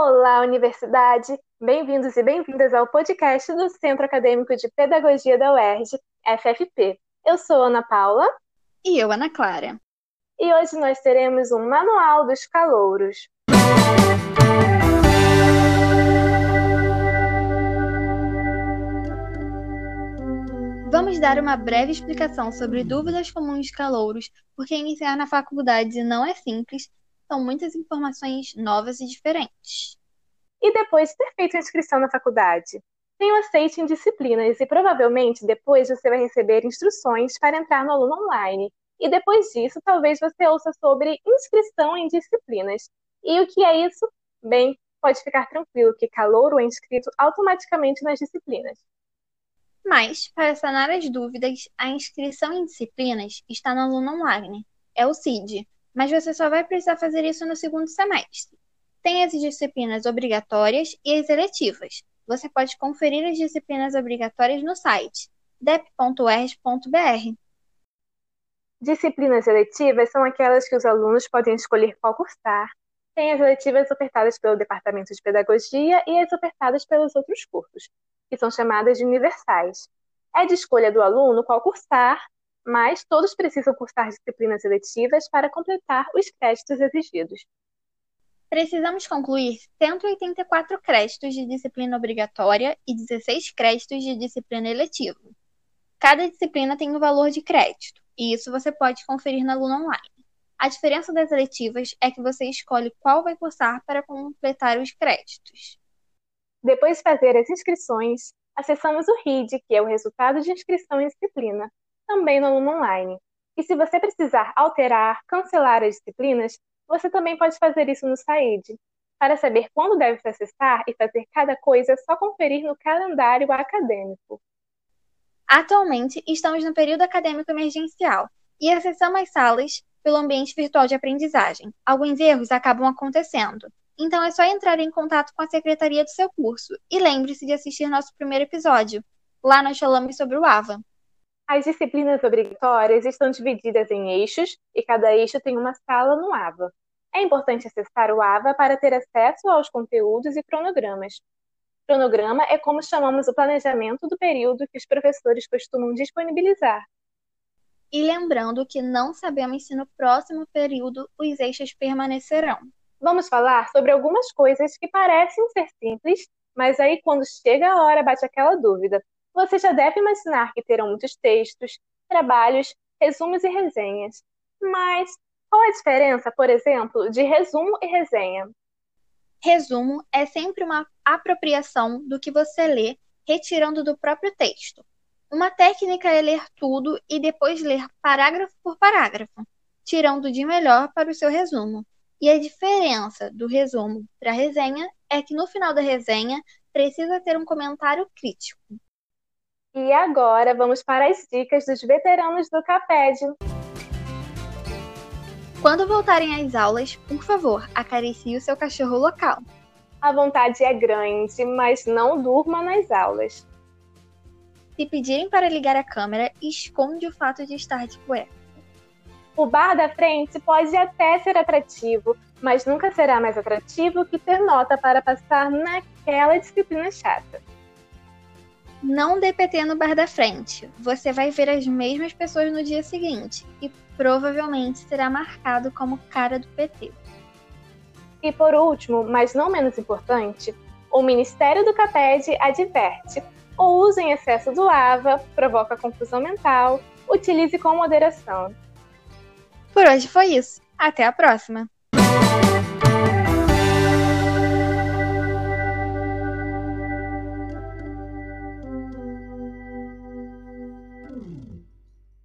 Olá, universidade! Bem-vindos e bem-vindas ao podcast do Centro Acadêmico de Pedagogia da UERJ, FFP. Eu sou Ana Paula. E eu, Ana Clara. E hoje nós teremos um Manual dos Calouros. Vamos dar uma breve explicação sobre dúvidas comuns de calouros, porque iniciar na faculdade não é simples são muitas informações novas e diferentes. E depois de ter feito a inscrição na faculdade? Tem o aceite em disciplinas e provavelmente depois você vai receber instruções para entrar no aluno online. E depois disso, talvez você ouça sobre inscrição em disciplinas. E o que é isso? Bem, pode ficar tranquilo que calouro é inscrito automaticamente nas disciplinas. Mas, para sanar as dúvidas, a inscrição em disciplinas está no aluno online. É o CID, mas você só vai precisar fazer isso no segundo semestre. Tem as disciplinas obrigatórias e as eletivas. Você pode conferir as disciplinas obrigatórias no site dep.erg.br. Disciplinas eletivas são aquelas que os alunos podem escolher qual cursar. Tem as eletivas ofertadas pelo Departamento de Pedagogia e as ofertadas pelos outros cursos, que são chamadas de universais. É de escolha do aluno qual cursar mas todos precisam cursar disciplinas eletivas para completar os créditos exigidos. Precisamos concluir 184 créditos de disciplina obrigatória e 16 créditos de disciplina eletiva. Cada disciplina tem um valor de crédito, e isso você pode conferir na Luna Online. A diferença das eletivas é que você escolhe qual vai cursar para completar os créditos. Depois de fazer as inscrições, acessamos o RID, que é o resultado de inscrição em disciplina, também no aluno online. E se você precisar alterar, cancelar as disciplinas, você também pode fazer isso no SAID. Para saber quando deve se acessar e fazer cada coisa, é só conferir no calendário acadêmico. Atualmente, estamos no período acadêmico emergencial e acessamos as salas pelo ambiente virtual de aprendizagem. Alguns erros acabam acontecendo, então é só entrar em contato com a secretaria do seu curso e lembre-se de assistir nosso primeiro episódio. Lá nós falamos sobre o AVA. As disciplinas obrigatórias estão divididas em eixos e cada eixo tem uma sala no AVA. É importante acessar o AVA para ter acesso aos conteúdos e cronogramas. Cronograma é como chamamos o planejamento do período que os professores costumam disponibilizar. E lembrando que não sabemos se no próximo período os eixos permanecerão. Vamos falar sobre algumas coisas que parecem ser simples, mas aí quando chega a hora bate aquela dúvida: você já deve imaginar que terão muitos textos, trabalhos, resumos e resenhas. Mas qual a diferença, por exemplo, de resumo e resenha? Resumo é sempre uma apropriação do que você lê, retirando do próprio texto. Uma técnica é ler tudo e depois ler parágrafo por parágrafo, tirando de melhor para o seu resumo. E a diferença do resumo para a resenha é que no final da resenha precisa ter um comentário crítico. E agora vamos para as dicas dos veteranos do CAPED. Quando voltarem às aulas, por favor, acaricie o seu cachorro local. A vontade é grande, mas não durma nas aulas. Se pedirem para ligar a câmera, esconde o fato de estar de cueca. O bar da frente pode até ser atrativo, mas nunca será mais atrativo que ter nota para passar naquela disciplina chata. Não dê PT no bar da frente. Você vai ver as mesmas pessoas no dia seguinte e provavelmente será marcado como cara do PT. E por último, mas não menos importante, o Ministério do CAPED adverte: o uso em excesso do AVA provoca confusão mental, utilize com moderação. Por hoje foi isso. Até a próxima!